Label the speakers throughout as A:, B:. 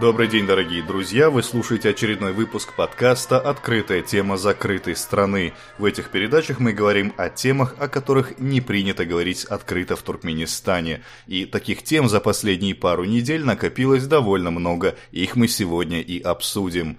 A: Добрый день, дорогие друзья! Вы слушаете очередной выпуск подкаста «Открытая тема закрытой страны». В этих передачах мы говорим о темах, о которых не принято говорить открыто в Туркменистане. И таких тем за последние пару недель накопилось довольно много, их мы сегодня и обсудим.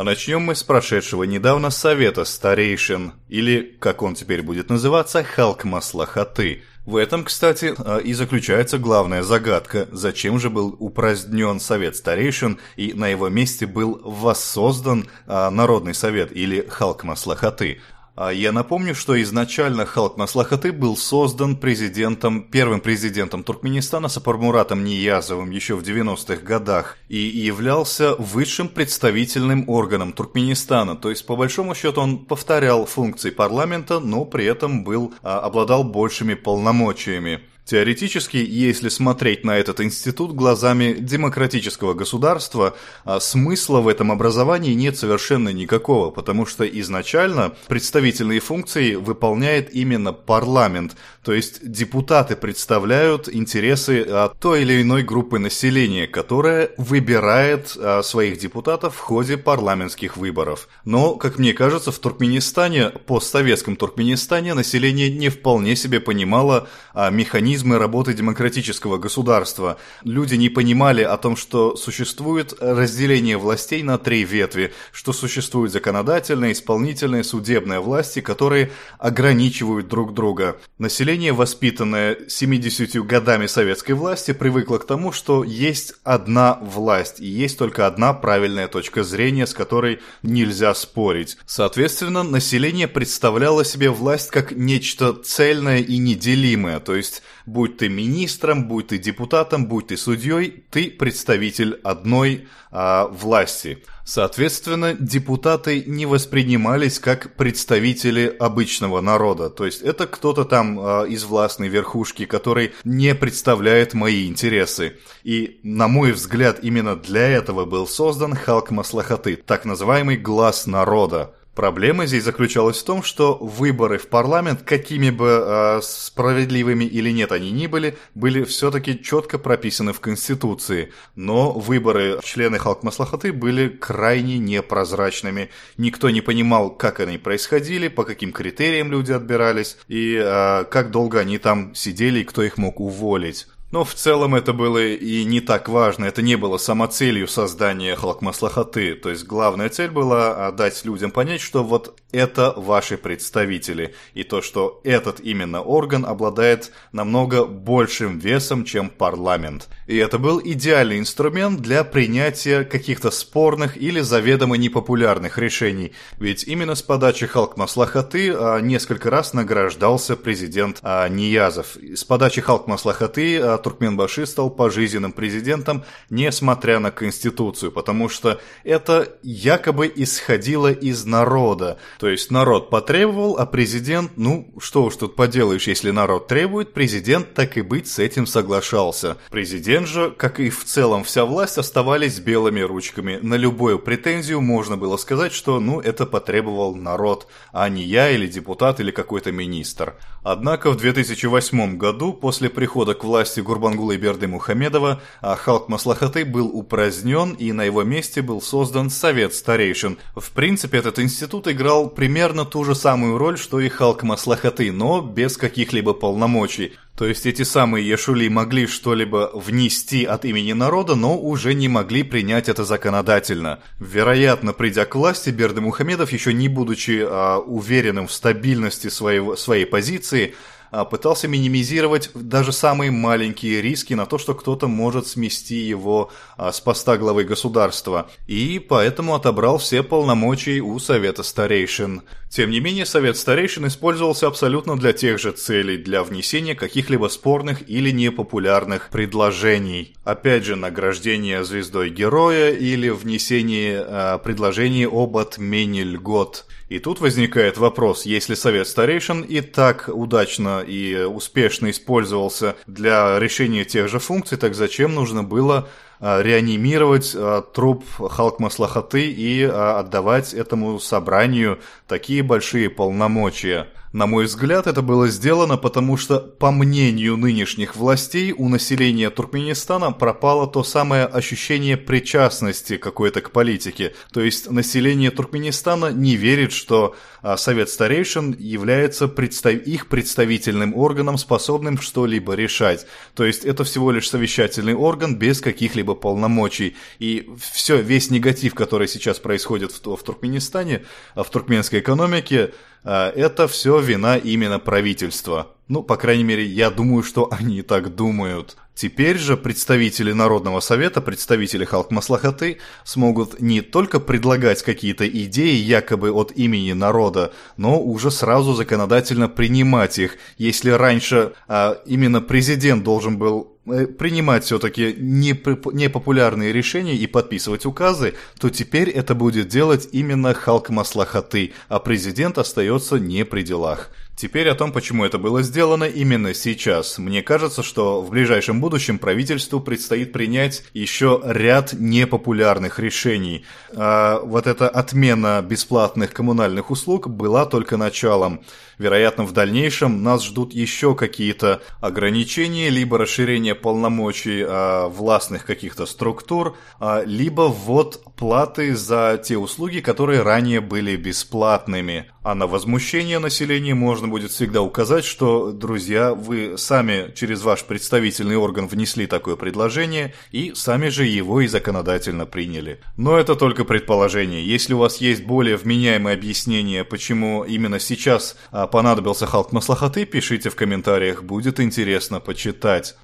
A: А начнем мы с прошедшего недавно Совета Старейшин, или, как он теперь будет называться, Халк Маслахаты – в этом, кстати, а, и заключается главная загадка. Зачем же был упразднен Совет Старейшин и на его месте был воссоздан а, Народный Совет или Халк Маслахаты? А я напомню, что изначально Халк Маслахаты был создан президентом, первым президентом Туркменистана Сапармуратом Ниязовым еще в 90-х годах и являлся высшим представительным органом Туркменистана. То есть, по большому счету, он повторял функции парламента, но при этом был, а, обладал большими полномочиями. Теоретически, если смотреть на этот институт глазами демократического государства, а смысла в этом образовании нет совершенно никакого, потому что изначально представительные функции выполняет именно парламент, то есть депутаты представляют интересы а, той или иной группы населения, которая выбирает а, своих депутатов в ходе парламентских выборов. Но, как мне кажется, в Туркменистане, постсоветском Туркменистане, население не вполне себе понимало механизм механизмы работы демократического государства. Люди не понимали о том, что существует разделение властей на три ветви, что существует законодательная, исполнительная, судебная власти, которые ограничивают друг друга. Население, воспитанное 70 годами советской власти, привыкло к тому, что есть одна власть и есть только одна правильная точка зрения, с которой нельзя спорить. Соответственно, население представляло себе власть как нечто цельное и неделимое, то есть Будь ты министром, будь ты депутатом, будь ты судьей, ты представитель одной а, власти. Соответственно, депутаты не воспринимались как представители обычного народа. То есть это кто-то там а, из властной верхушки, который не представляет мои интересы. И, на мой взгляд, именно для этого был создан Халк Маслахаты, так называемый глаз народа. Проблема здесь заключалась в том, что выборы в парламент, какими бы э, справедливыми или нет они ни были, были все-таки четко прописаны в Конституции. Но выборы члены Халкмаслахаты были крайне непрозрачными. Никто не понимал, как они происходили, по каким критериям люди отбирались и э, как долго они там сидели и кто их мог уволить. Но в целом это было и не так важно, это не было самоцелью создания Халкмаслахаты, то есть главная цель была дать людям понять, что вот это ваши представители, и то, что этот именно орган обладает намного большим весом, чем парламент. И это был идеальный инструмент для принятия каких-то спорных или заведомо непопулярных решений, ведь именно с подачи Халкмаслахаты а, несколько раз награждался президент а, Ниязов. С подачи Халкмаслахаты а, Туркменбаши стал пожизненным президентом, несмотря на Конституцию, потому что это якобы исходило из народа. То есть народ потребовал, а президент, ну, что уж тут поделаешь, если народ требует, президент так и быть с этим соглашался. Президент же, как и в целом вся власть, оставались белыми ручками. На любую претензию можно было сказать, что, ну, это потребовал народ, а не я или депутат или какой-то министр. Однако в 2008 году, после прихода к власти Гурбангулы Берды Мухамедова, а Халк Маслахаты был упразднен и на его месте был создан Совет Старейшин. В принципе, этот институт играл примерно ту же самую роль, что и Халк Маслахаты, но без каких-либо полномочий. То есть эти самые Яшули могли что-либо внести от имени народа, но уже не могли принять это законодательно. Вероятно, придя к власти, Берды Мухамедов, еще не будучи а, уверенным в стабильности своего, своей позиции, пытался минимизировать даже самые маленькие риски на то, что кто-то может смести его а, с поста главы государства, и поэтому отобрал все полномочия у Совета Старейшин. Тем не менее, Совет Старейшин использовался абсолютно для тех же целей, для внесения каких-либо спорных или непопулярных предложений. Опять же, награждение звездой героя или внесение э, предложений об отмене льгот. И тут возникает вопрос, если Совет Старейшин и так удачно и успешно использовался для решения тех же функций, так зачем нужно было а, реанимировать а, труп Халк Маслахаты и а, отдавать этому собранию такие большие полномочия. На мой взгляд, это было сделано потому, что, по мнению нынешних властей, у населения Туркменистана пропало то самое ощущение причастности какой-то к политике. То есть население Туркменистана не верит, что а, Совет Старейшин является представ... их представительным органом, способным что-либо решать. То есть это всего лишь совещательный орган без каких-либо полномочий. И все, весь негатив, который сейчас происходит в, в Туркменистане, в туркменской экономике, а, это все вина именно правительства. Ну, по крайней мере, я думаю, что они так думают. Теперь же представители Народного совета, представители Халк-Маслахаты смогут не только предлагать какие-то идеи якобы от имени народа, но уже сразу законодательно принимать их. Если раньше а, именно президент должен был принимать все-таки непопулярные решения и подписывать указы, то теперь это будет делать именно Халк Маслахаты, а президент остается не при делах. Теперь о том, почему это было сделано именно сейчас. Мне кажется, что в ближайшем будущем правительству предстоит принять еще ряд непопулярных решений. А вот эта отмена бесплатных коммунальных услуг была только началом. Вероятно, в дальнейшем нас ждут еще какие-то ограничения, либо расширение полномочий а, властных каких-то структур, а, либо ввод платы за те услуги, которые ранее были бесплатными. А на возмущение населения можно будет всегда указать, что, друзья, вы сами через ваш представительный орган внесли такое предложение и сами же его и законодательно приняли. Но это только предположение. Если у вас есть более вменяемое объяснение, почему именно сейчас а, понадобился Халк Маслахаты, пишите в комментариях, будет интересно почитать.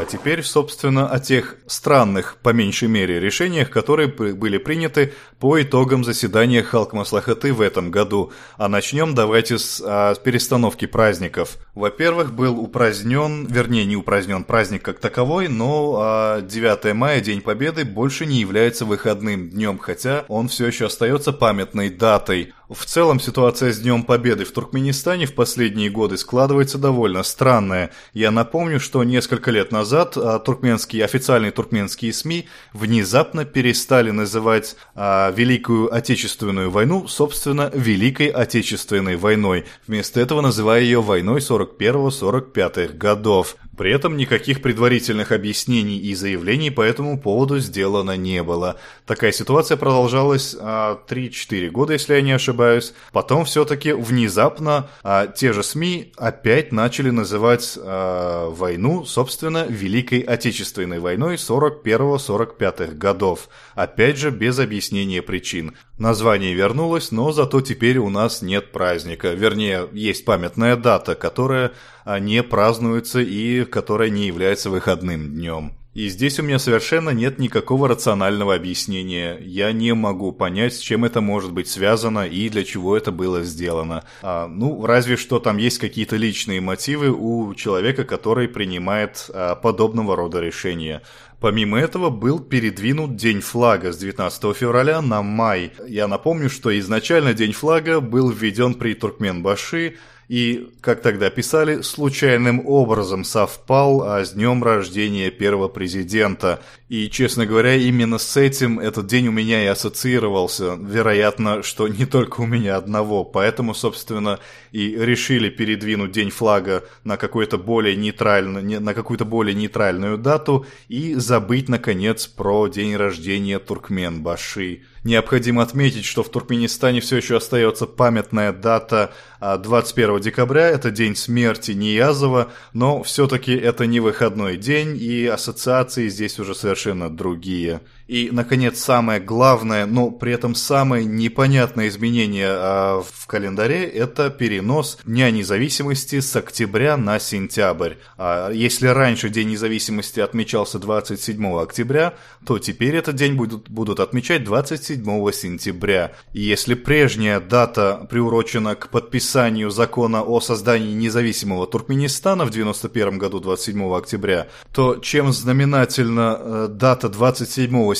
A: А теперь, собственно, о тех странных, по меньшей мере, решениях, которые были приняты по итогам заседания Халк Маслахаты в этом году. А начнем давайте с, а, перестановки праздников. Во-первых, был упразднен, вернее, не упразднен праздник как таковой, но а, 9 мая, День Победы, больше не является выходным днем, хотя он все еще остается памятной датой. В целом ситуация с Днем Победы в Туркменистане в последние годы складывается довольно странная. Я напомню, что несколько лет назад а, туркменские, официальные туркменские СМИ внезапно перестали называть а, Великую Отечественную войну, собственно, Великой Отечественной войной, вместо этого называя ее войной 41-45 годов. При этом никаких предварительных объяснений и заявлений по этому поводу сделано не было. Такая ситуация продолжалась а, 3-4 года, если я не ошибаюсь. Потом все-таки внезапно а, те же СМИ опять начали называть а, войну, собственно, Великой Отечественной войной 41-45 годов. Опять же, без объяснения причин. Название вернулось, но зато теперь у нас нет праздника. Вернее, есть памятная дата, которая а, не празднуется и которая не является выходным днем. И здесь у меня совершенно нет никакого рационального объяснения. Я не могу понять, с чем это может быть связано и для чего это было сделано. А, ну, разве что там есть какие-то личные мотивы у человека, который принимает а, подобного рода решения. Помимо этого был передвинут День флага с 19 февраля на май. Я напомню, что изначально День флага был введен при Туркменбаши, и, как тогда писали, случайным образом совпал а, с днем рождения первого президента. И, честно говоря, именно с этим этот день у меня и ассоциировался. Вероятно, что не только у меня одного. Поэтому, собственно, и решили передвинуть День флага на какую-то более нейтральную, на какую-то более нейтральную дату и забыть, наконец, про день рождения Туркмен-Баши. Необходимо отметить, что в Туркменистане все еще остается памятная дата 21 а, декабря, это день смерти Ниязова, но все-таки это не выходной день, и ассоциации здесь уже совершенно другие. И, наконец, самое главное, но при этом самое непонятное изменение а, в календаре – это перенос Дня независимости с октября на сентябрь. А если раньше День независимости отмечался 27 октября, то теперь этот день будут, будут отмечать 27 сентября. И если прежняя дата приурочена к подписанию закона о создании независимого Туркменистана в 91 году 27 октября, то чем знаменательна э, дата 27 сентября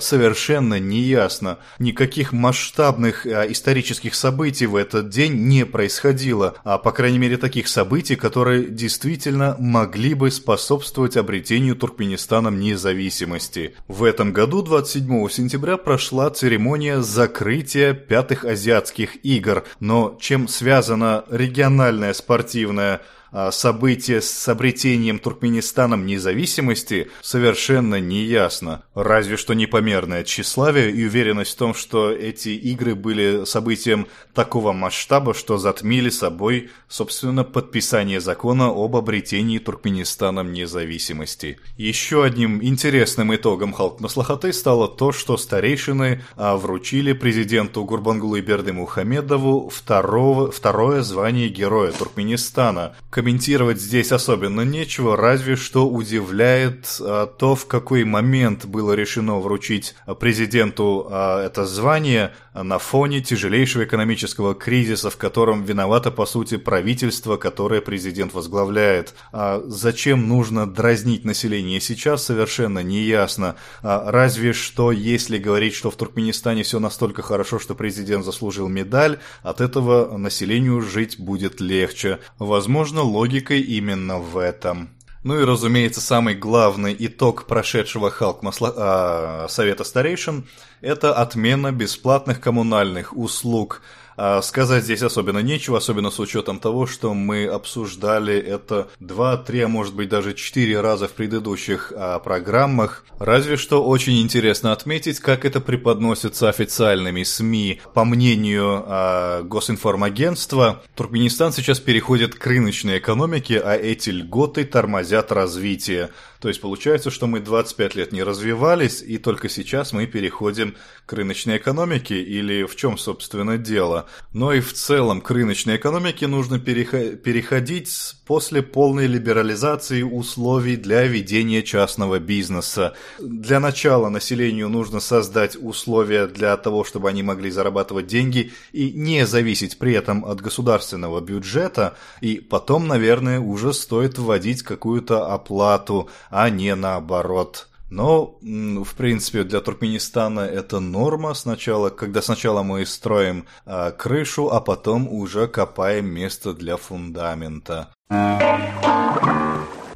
A: совершенно не ясно. Никаких масштабных а, исторических событий в этот день не происходило, а по крайней мере таких событий, которые действительно могли бы способствовать обретению Туркменистаном независимости. В этом году 27 сентября прошла церемония закрытия пятых азиатских игр, но чем связана региональная спортивная событие с обретением Туркменистаном независимости совершенно не ясно. Разве что непомерное тщеславие и уверенность в том, что эти игры были событием такого масштаба, что затмили собой, собственно, подписание закона об обретении Туркменистаном независимости. Еще одним интересным итогом Халк Маслахаты стало то, что старейшины а, вручили президенту Гурбангулы Берды Мухамедову второго, второе звание Героя Туркменистана – комментировать здесь особенно нечего, разве что удивляет а, то, в какой момент было решено вручить президенту а, это звание на фоне тяжелейшего экономического кризиса, в котором виновато, по сути, правительство, которое президент возглавляет. А зачем нужно дразнить население сейчас, совершенно не ясно. А разве что, если говорить, что в Туркменистане все настолько хорошо, что президент заслужил медаль, от этого населению жить будет легче. Возможно, логикой именно в этом. Ну и, разумеется, самый главный итог прошедшего Халк Масла... а, Совета Старейшин – это отмена бесплатных коммунальных услуг – сказать здесь особенно нечего, особенно с учетом того, что мы обсуждали это два, три, а может быть даже четыре раза в предыдущих а, программах. Разве что очень интересно отметить, как это преподносится официальными СМИ. По мнению а, Госинформагентства, Туркменистан сейчас переходит к рыночной экономике, а эти льготы тормозят развитие. То есть получается, что мы 25 лет не развивались, и только сейчас мы переходим к рыночной экономике, или в чем, собственно, дело. Но и в целом к рыночной экономике нужно переходить после полной либерализации условий для ведения частного бизнеса. Для начала населению нужно создать условия для того, чтобы они могли зарабатывать деньги и не зависеть при этом от государственного бюджета, и потом, наверное, уже стоит вводить какую-то оплату а не наоборот. Но, в принципе, для Туркменистана это норма сначала, когда сначала мы строим э, крышу, а потом уже копаем место для фундамента.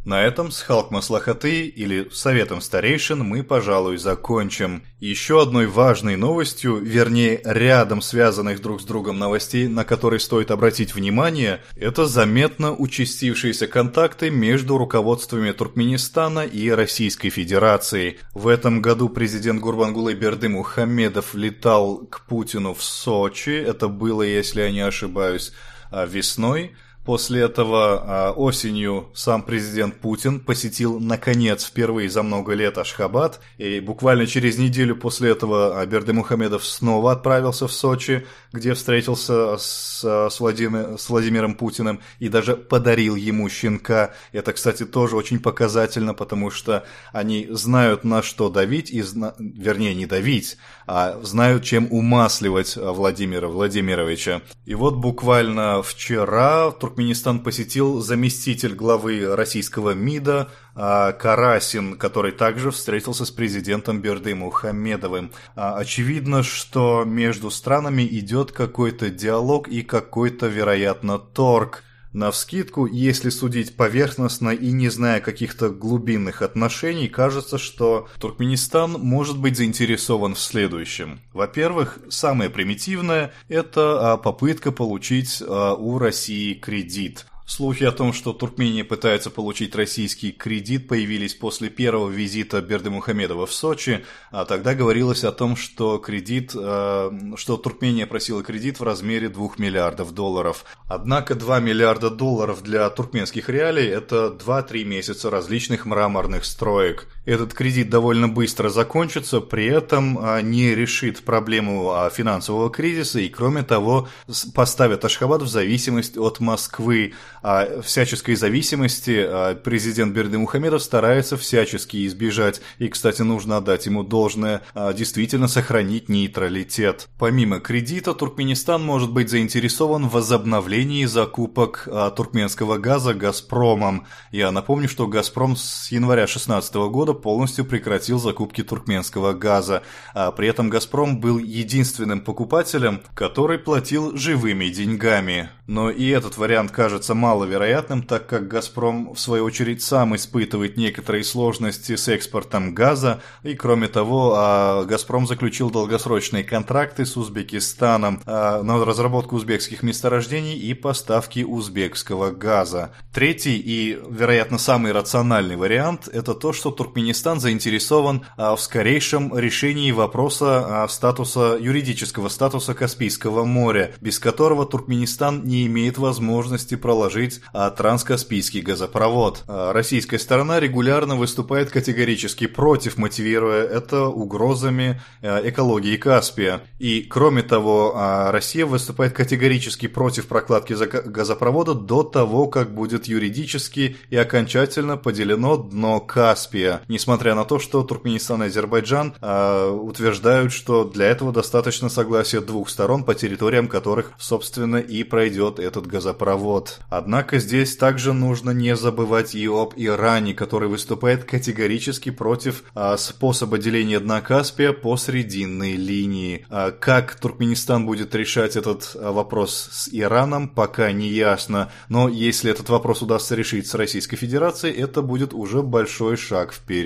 A: На этом с Халк Маслахаты или Советом Старейшин мы, пожалуй, закончим. Еще одной важной новостью, вернее, рядом связанных друг с другом новостей, на которые стоит обратить внимание, это заметно участившиеся контакты между руководствами Туркменистана и Российской Федерации. В этом году президент Гурбангулы Берды Мухаммедов летал к Путину в Сочи, это было, если я не ошибаюсь, а, весной, После этого а, осенью сам президент Путин посетил, наконец, впервые за много лет Ашхабад, и буквально через неделю после этого а, Берды Мухамедов снова отправился в Сочи, где встретился с, а, с, Владимир, с Владимиром Путиным и даже подарил ему щенка. Это, кстати, тоже очень показательно, потому что они знают, на что давить, и зна... вернее, не давить, а знают, чем умасливать Владимира Владимировича. И вот буквально вчера Туркменистан посетил заместитель главы российского МИДа а, Карасин, который также встретился с президентом Берды Мухаммедовым. А, очевидно, что между странами идет какой-то диалог и какой-то, вероятно, торг – Навскидку, если судить поверхностно и не зная каких-то глубинных отношений, кажется, что Туркменистан может быть заинтересован в следующем. Во-первых, самое примитивное – это а, попытка получить а, у России кредит – Слухи о том, что Туркмения пытается получить российский кредит, появились после первого визита Берды Мухамедова в Сочи, а тогда говорилось о том, что кредит, э, что Туркмения просила кредит в размере 2 миллиардов долларов. Однако 2 миллиарда долларов для туркменских реалий – это 2-3 месяца различных мраморных строек. Этот кредит довольно быстро закончится, при этом э, не решит проблему а, финансового кризиса и, кроме того, поставит Ашхабад в зависимость от Москвы, а, всяческой зависимости а, президент Берды Мухамедов старается всячески избежать. И, кстати, нужно отдать ему должное, а, действительно сохранить нейтралитет. Помимо кредита, Туркменистан может быть заинтересован в возобновлении закупок туркменского газа «Газпромом». Я напомню, что «Газпром» с января 2016 года полностью прекратил закупки туркменского газа. А при этом «Газпром» был единственным покупателем, который платил живыми деньгами. Но и этот вариант кажется маловероятным, так как «Газпром» в свою очередь сам испытывает некоторые сложности с экспортом газа, и кроме того, а, «Газпром» заключил долгосрочные контракты с Узбекистаном а, на разработку узбекских месторождений и поставки узбекского газа. Третий и, вероятно, самый рациональный вариант – это то, что Туркменистан заинтересован а, в скорейшем решении вопроса статуса, юридического статуса Каспийского моря, без которого Туркменистан не имеет возможности проложить транскаспийский газопровод. Российская сторона регулярно выступает категорически против, мотивируя это угрозами экологии Каспия. И, кроме того, Россия выступает категорически против прокладки газопровода до того, как будет юридически и окончательно поделено дно Каспия, несмотря на то, что Туркменистан и Азербайджан э, утверждают, что для этого достаточно согласия двух сторон, по территориям которых, собственно, и пройдет этот газопровод. Однако здесь также нужно не забывать и об Иране, который выступает категорически против э, способа деления дна Каспия по срединной линии. Э, как Туркменистан будет решать этот вопрос с Ираном, пока не ясно, но если этот вопрос удастся решить с Российской Федерацией, это будет уже большой шаг вперед.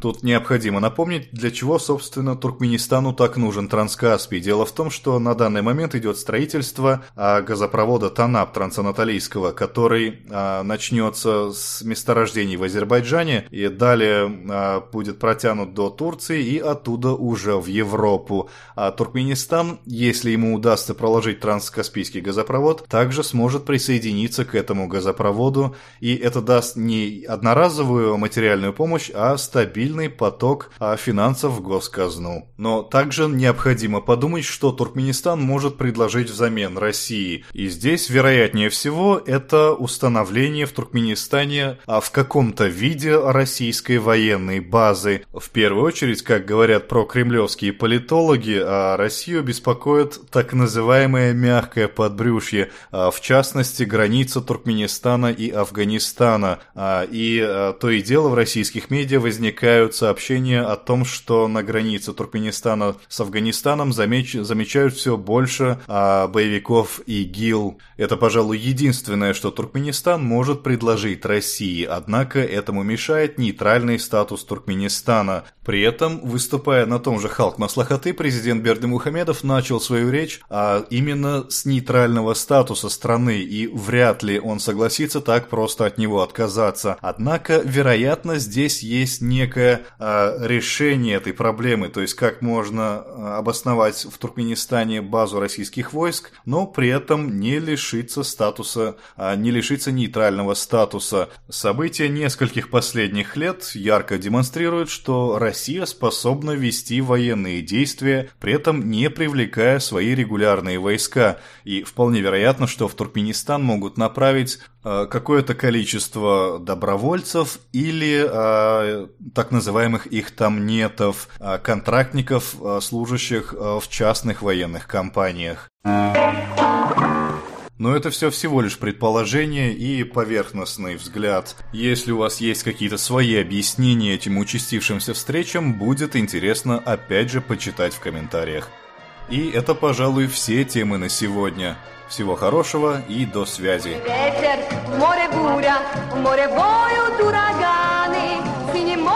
A: Тут необходимо напомнить, для чего, собственно, Туркменистану так нужен Транскаспий. Дело в том, что на данный момент идет строительство а, газопровода Танап трансанатолийского, который а, начнется с месторождений в Азербайджане и далее а, будет протянут до Турции и оттуда уже в Европу. А Туркменистан, если ему удастся проложить транскаспийский газопровод, также сможет присоединиться к этому газопроводу, и это даст не одноразовую материальную помощь, а стабильный поток а, финансов в госказну. Но также необходимо подумать, что Туркменистан может предложить взамен России. И здесь, вероятнее всего, это установление в Туркменистане а в каком-то виде российской военной базы. В первую очередь, как говорят про кремлевские политологи, а Россию беспокоит так называемое мягкое подбрюшье, а в частности граница Туркменистана и Афганистана. А, и а, то и дело в российских медиа возникают сообщения о том, что на границе Туркменистана с Афганистаном замеч... замечают все больше боевиков ИГИЛ. Это, пожалуй, единственное, что Туркменистан может предложить России, однако этому мешает нейтральный статус Туркменистана. При этом, выступая на том же Халк Маслахаты, президент Берды Мухамедов начал свою речь а, именно с нейтрального статуса страны, и вряд ли он согласится так просто от него отказаться. Однако, вероятно, здесь есть некое э, решение этой проблемы, то есть как можно э, обосновать в Туркменистане базу российских войск, но при этом не лишиться статуса, э, не лишиться нейтрального статуса. События нескольких последних лет ярко демонстрируют, что Россия способна вести военные действия, при этом не привлекая свои регулярные войска, и вполне вероятно, что в Туркменистан могут направить какое-то количество добровольцев или э, так называемых их там нетов, э, контрактников, э, служащих э, в частных военных компаниях. Но это все всего лишь предположение и поверхностный взгляд. Если у вас есть какие-то свои объяснения этим участившимся встречам, будет интересно опять же почитать в комментариях. И это, пожалуй, все темы на сегодня. Всего хорошего и до связи. Ветер, море буря, море воют ураганы, лодки.